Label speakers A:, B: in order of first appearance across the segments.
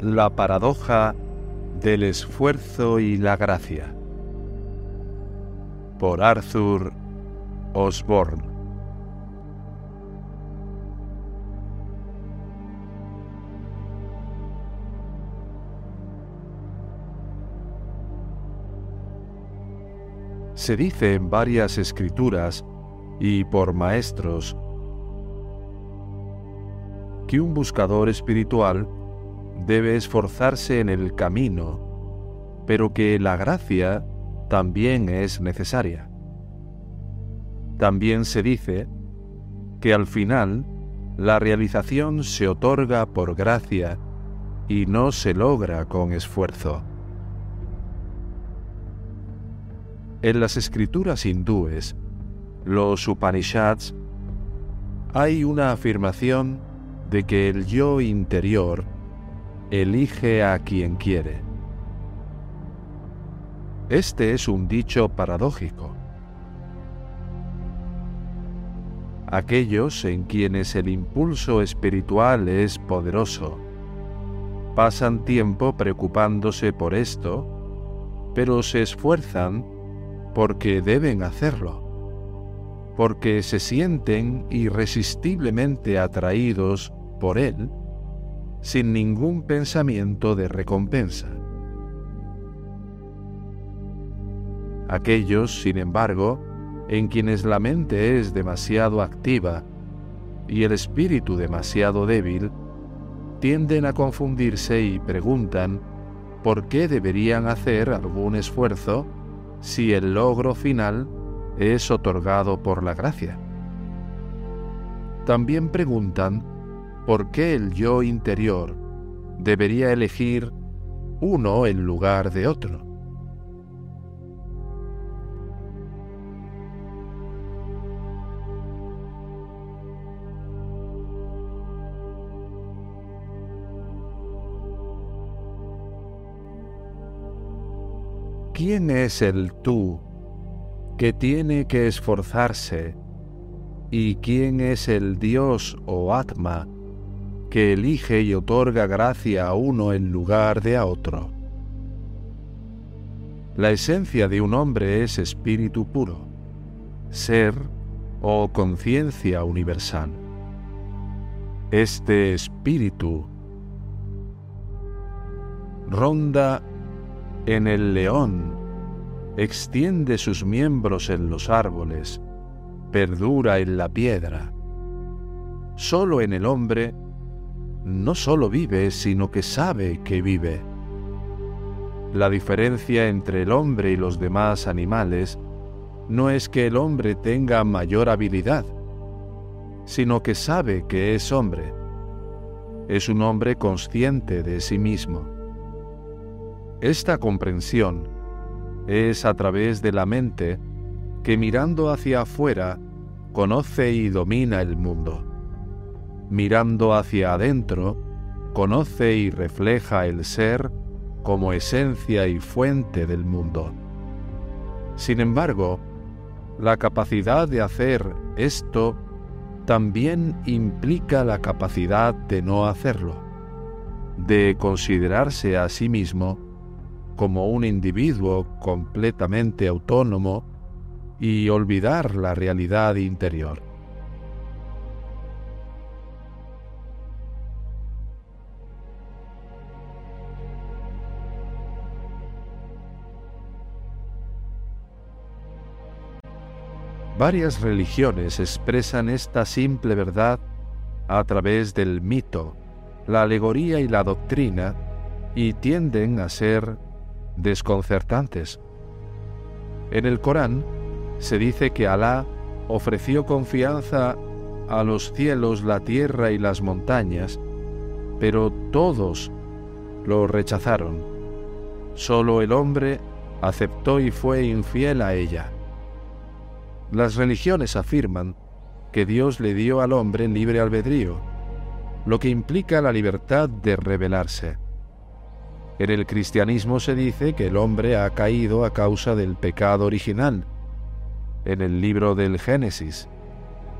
A: La paradoja del esfuerzo y la gracia. Por Arthur Osborne. Se dice en varias escrituras y por maestros que un buscador espiritual debe esforzarse en el camino, pero que la gracia también es necesaria. También se dice que al final la realización se otorga por gracia y no se logra con esfuerzo. En las escrituras hindúes, los Upanishads, hay una afirmación de que el yo interior elige a quien quiere. Este es un dicho paradójico. Aquellos en quienes el impulso espiritual es poderoso pasan tiempo preocupándose por esto, pero se esfuerzan porque deben hacerlo, porque se sienten irresistiblemente atraídos por él sin ningún pensamiento de recompensa. Aquellos, sin embargo, en quienes la mente es demasiado activa y el espíritu demasiado débil, tienden a confundirse y preguntan por qué deberían hacer algún esfuerzo si el logro final es otorgado por la gracia. También preguntan por qué el yo interior debería elegir uno en lugar de otro. ¿Quién es el tú que tiene que esforzarse? ¿Y quién es el Dios o Atma que elige y otorga gracia a uno en lugar de a otro? La esencia de un hombre es espíritu puro, ser o conciencia universal. Este espíritu ronda en el león, extiende sus miembros en los árboles, perdura en la piedra. Solo en el hombre no solo vive, sino que sabe que vive. La diferencia entre el hombre y los demás animales no es que el hombre tenga mayor habilidad, sino que sabe que es hombre. Es un hombre consciente de sí mismo. Esta comprensión es a través de la mente que mirando hacia afuera conoce y domina el mundo. Mirando hacia adentro, conoce y refleja el ser como esencia y fuente del mundo. Sin embargo, la capacidad de hacer esto también implica la capacidad de no hacerlo, de considerarse a sí mismo como un individuo completamente autónomo y olvidar la realidad interior. Varias religiones expresan esta simple verdad a través del mito, la alegoría y la doctrina y tienden a ser desconcertantes. En el Corán se dice que Alá ofreció confianza a los cielos, la tierra y las montañas, pero todos lo rechazaron. Solo el hombre aceptó y fue infiel a ella. Las religiones afirman que Dios le dio al hombre libre albedrío, lo que implica la libertad de rebelarse. En el cristianismo se dice que el hombre ha caído a causa del pecado original. En el libro del Génesis,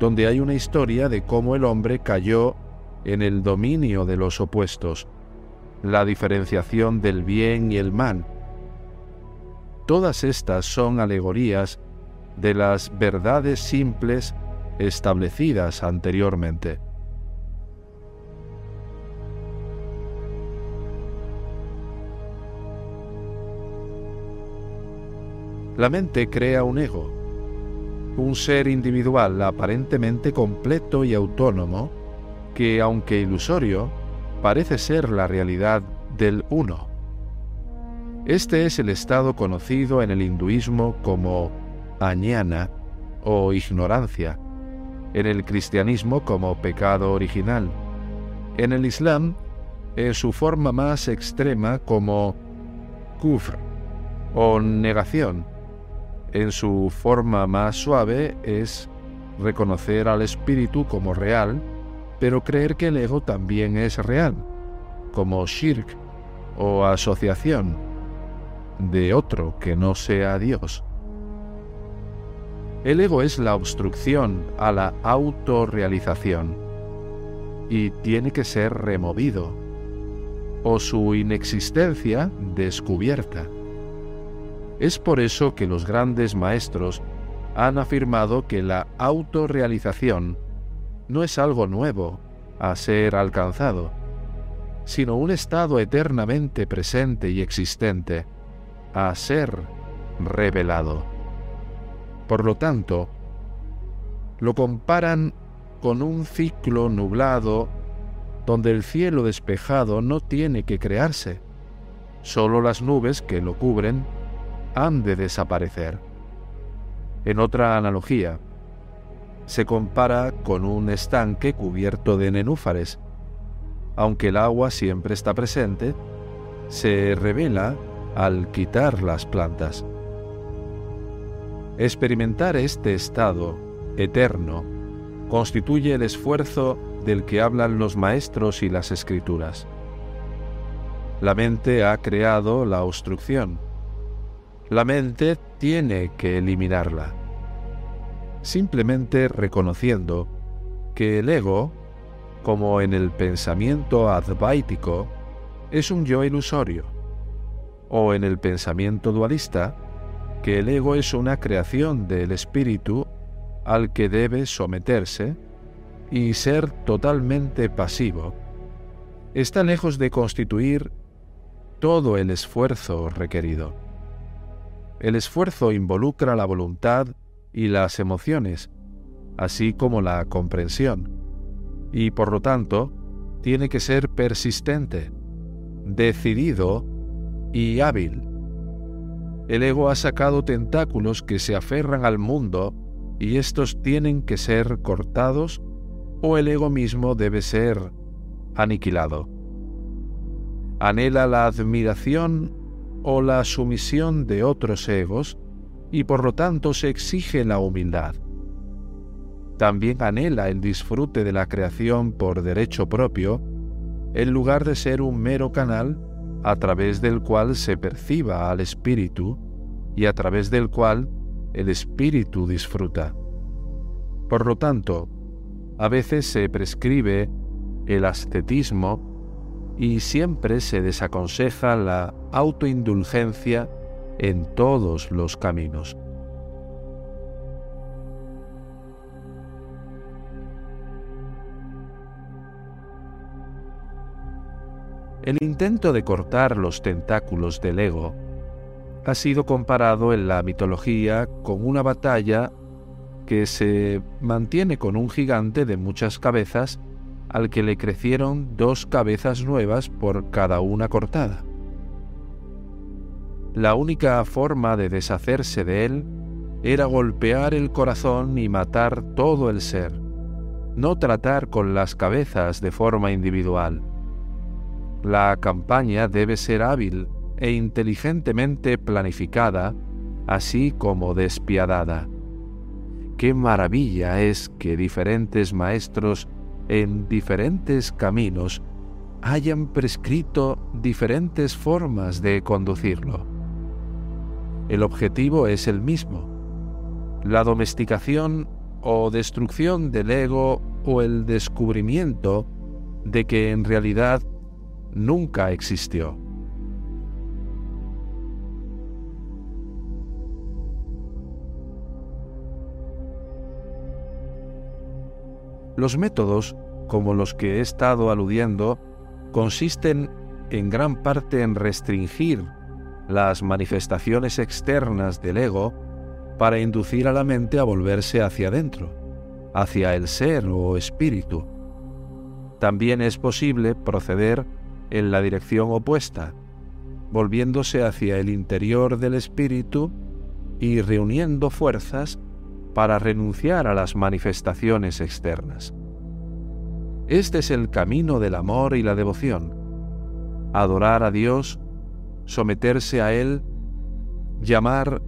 A: donde hay una historia de cómo el hombre cayó en el dominio de los opuestos, la diferenciación del bien y el mal. Todas estas son alegorías de las verdades simples establecidas anteriormente. La mente crea un ego, un ser individual aparentemente completo y autónomo que, aunque ilusorio, parece ser la realidad del uno. Este es el estado conocido en el hinduismo como añana o ignorancia, en el cristianismo como pecado original, en el islam en su forma más extrema como kufr o negación, en su forma más suave es reconocer al espíritu como real, pero creer que el ego también es real, como shirk o asociación de otro que no sea Dios. El ego es la obstrucción a la autorrealización y tiene que ser removido o su inexistencia descubierta. Es por eso que los grandes maestros han afirmado que la autorrealización no es algo nuevo a ser alcanzado, sino un estado eternamente presente y existente a ser revelado. Por lo tanto, lo comparan con un ciclo nublado donde el cielo despejado no tiene que crearse, solo las nubes que lo cubren han de desaparecer. En otra analogía, se compara con un estanque cubierto de nenúfares. Aunque el agua siempre está presente, se revela al quitar las plantas. Experimentar este estado eterno constituye el esfuerzo del que hablan los maestros y las escrituras. La mente ha creado la obstrucción, la mente tiene que eliminarla. Simplemente reconociendo que el ego, como en el pensamiento advaítico, es un yo ilusorio, o en el pensamiento dualista, que el ego es una creación del espíritu al que debe someterse y ser totalmente pasivo, está lejos de constituir todo el esfuerzo requerido. El esfuerzo involucra la voluntad y las emociones, así como la comprensión, y por lo tanto tiene que ser persistente, decidido y hábil. El ego ha sacado tentáculos que se aferran al mundo y estos tienen que ser cortados o el ego mismo debe ser aniquilado. Anhela la admiración o la sumisión de otros egos y por lo tanto se exige la humildad. También anhela el disfrute de la creación por derecho propio, en lugar de ser un mero canal a través del cual se perciba al espíritu y a través del cual el espíritu disfruta. Por lo tanto, a veces se prescribe el ascetismo y siempre se desaconseja la autoindulgencia en todos los caminos. El intento de cortar los tentáculos del ego ha sido comparado en la mitología con una batalla que se mantiene con un gigante de muchas cabezas al que le crecieron dos cabezas nuevas por cada una cortada. La única forma de deshacerse de él era golpear el corazón y matar todo el ser, no tratar con las cabezas de forma individual. La campaña debe ser hábil e inteligentemente planificada, así como despiadada. Qué maravilla es que diferentes maestros en diferentes caminos hayan prescrito diferentes formas de conducirlo. El objetivo es el mismo, la domesticación o destrucción del ego o el descubrimiento de que en realidad nunca existió. Los métodos, como los que he estado aludiendo, consisten en gran parte en restringir las manifestaciones externas del ego para inducir a la mente a volverse hacia adentro, hacia el ser o espíritu. También es posible proceder en la dirección opuesta, volviéndose hacia el interior del espíritu y reuniendo fuerzas para renunciar a las manifestaciones externas. Este es el camino del amor y la devoción. Adorar a Dios, someterse a Él, llamar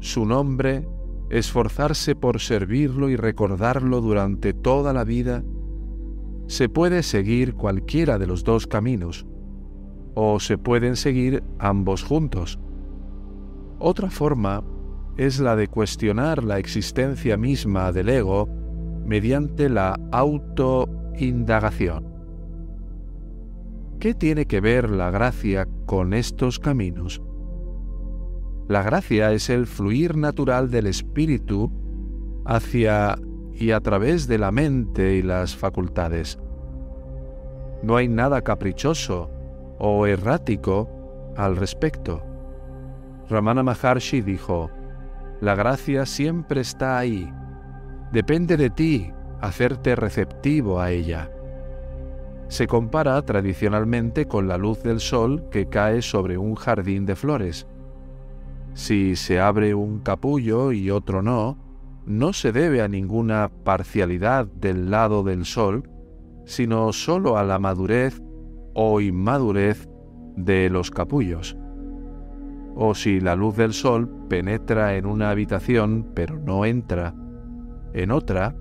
A: su nombre, esforzarse por servirlo y recordarlo durante toda la vida, se puede seguir cualquiera de los dos caminos, o se pueden seguir ambos juntos. Otra forma es la de cuestionar la existencia misma del ego mediante la autoindagación. ¿Qué tiene que ver la gracia con estos caminos? La gracia es el fluir natural del espíritu hacia y a través de la mente y las facultades. No hay nada caprichoso o errático al respecto. Ramana Maharshi dijo, la gracia siempre está ahí. Depende de ti hacerte receptivo a ella. Se compara tradicionalmente con la luz del sol que cae sobre un jardín de flores. Si se abre un capullo y otro no, no se debe a ninguna parcialidad del lado del sol, sino sólo a la madurez o inmadurez de los capullos o si la luz del sol penetra en una habitación pero no entra en otra,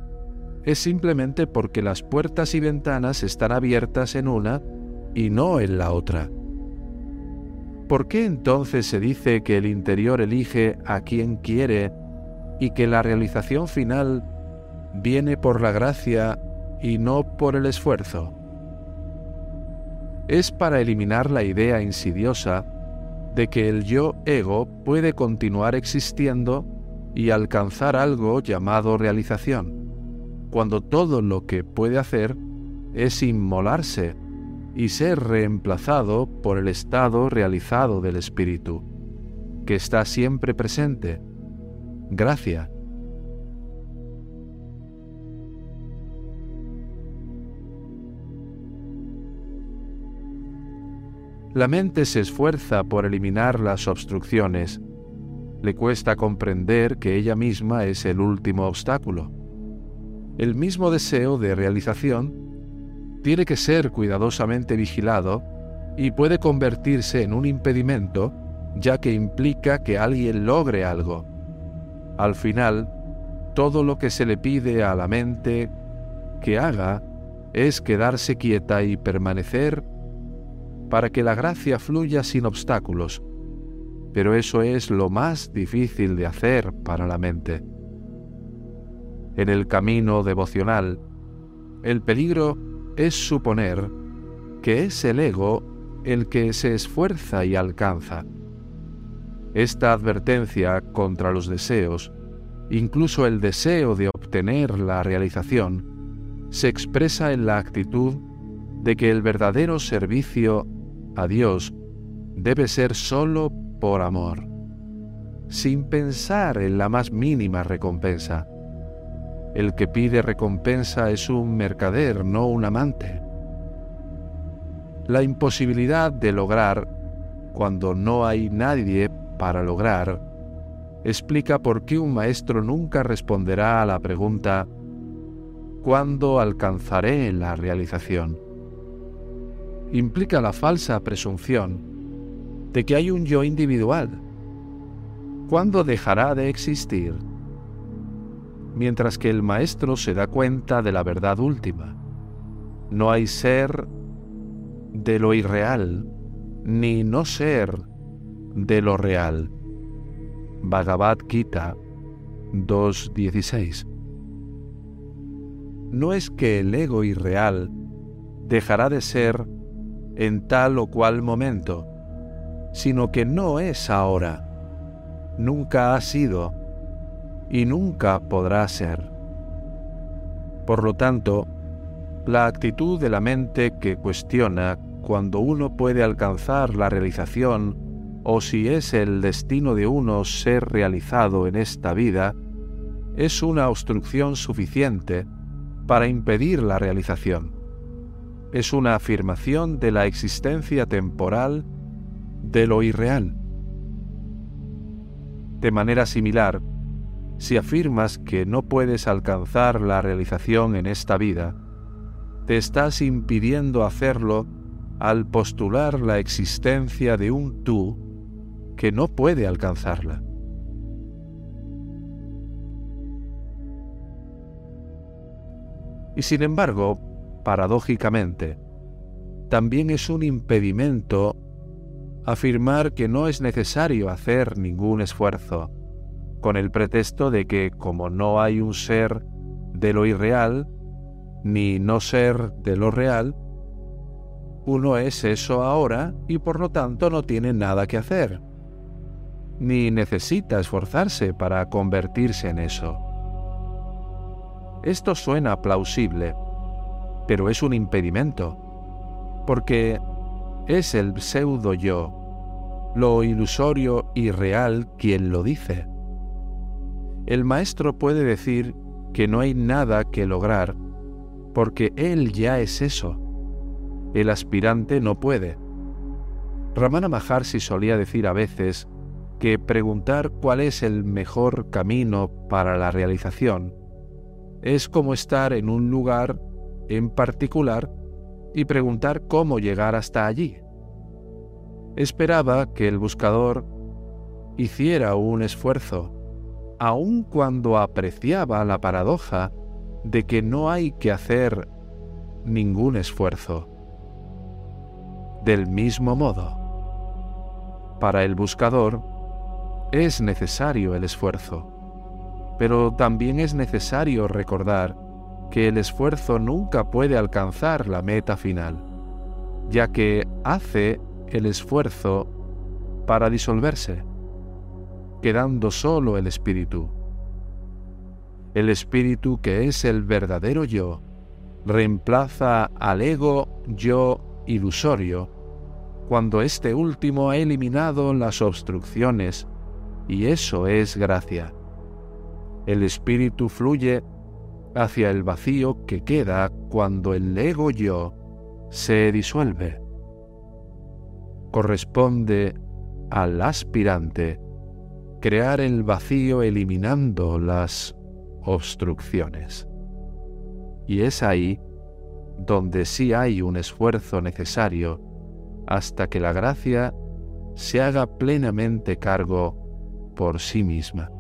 A: es simplemente porque las puertas y ventanas están abiertas en una y no en la otra. ¿Por qué entonces se dice que el interior elige a quien quiere y que la realización final viene por la gracia y no por el esfuerzo? Es para eliminar la idea insidiosa de que el yo ego puede continuar existiendo y alcanzar algo llamado realización, cuando todo lo que puede hacer es inmolarse y ser reemplazado por el estado realizado del espíritu, que está siempre presente. Gracia La mente se esfuerza por eliminar las obstrucciones. Le cuesta comprender que ella misma es el último obstáculo. El mismo deseo de realización tiene que ser cuidadosamente vigilado y puede convertirse en un impedimento ya que implica que alguien logre algo. Al final, todo lo que se le pide a la mente que haga es quedarse quieta y permanecer para que la gracia fluya sin obstáculos, pero eso es lo más difícil de hacer para la mente. En el camino devocional, el peligro es suponer que es el ego el que se esfuerza y alcanza. Esta advertencia contra los deseos, incluso el deseo de obtener la realización, se expresa en la actitud de que el verdadero servicio a Dios debe ser solo por amor, sin pensar en la más mínima recompensa. El que pide recompensa es un mercader, no un amante. La imposibilidad de lograr cuando no hay nadie para lograr explica por qué un maestro nunca responderá a la pregunta ¿cuándo alcanzaré la realización? implica la falsa presunción de que hay un yo individual. ¿Cuándo dejará de existir? Mientras que el maestro se da cuenta de la verdad última. No hay ser de lo irreal, ni no ser de lo real. Bhagavad Gita 2.16 No es que el ego irreal dejará de ser en tal o cual momento, sino que no es ahora, nunca ha sido y nunca podrá ser. Por lo tanto, la actitud de la mente que cuestiona cuando uno puede alcanzar la realización o si es el destino de uno ser realizado en esta vida, es una obstrucción suficiente para impedir la realización es una afirmación de la existencia temporal de lo irreal. De manera similar, si afirmas que no puedes alcanzar la realización en esta vida, te estás impidiendo hacerlo al postular la existencia de un tú que no puede alcanzarla. Y sin embargo, paradójicamente, también es un impedimento afirmar que no es necesario hacer ningún esfuerzo, con el pretexto de que como no hay un ser de lo irreal, ni no ser de lo real, uno es eso ahora y por lo tanto no tiene nada que hacer, ni necesita esforzarse para convertirse en eso. Esto suena plausible, pero es un impedimento, porque es el pseudo yo, lo ilusorio y real quien lo dice. El maestro puede decir que no hay nada que lograr, porque él ya es eso. El aspirante no puede. Ramana Maharshi solía decir a veces que preguntar cuál es el mejor camino para la realización es como estar en un lugar en particular y preguntar cómo llegar hasta allí. Esperaba que el buscador hiciera un esfuerzo, aun cuando apreciaba la paradoja de que no hay que hacer ningún esfuerzo. Del mismo modo, para el buscador es necesario el esfuerzo, pero también es necesario recordar que el esfuerzo nunca puede alcanzar la meta final, ya que hace el esfuerzo para disolverse, quedando solo el espíritu. El espíritu que es el verdadero yo reemplaza al ego yo ilusorio cuando este último ha eliminado las obstrucciones, y eso es gracia. El espíritu fluye hacia el vacío que queda cuando el ego yo se disuelve. Corresponde al aspirante crear el vacío eliminando las obstrucciones. Y es ahí donde sí hay un esfuerzo necesario hasta que la gracia se haga plenamente cargo por sí misma.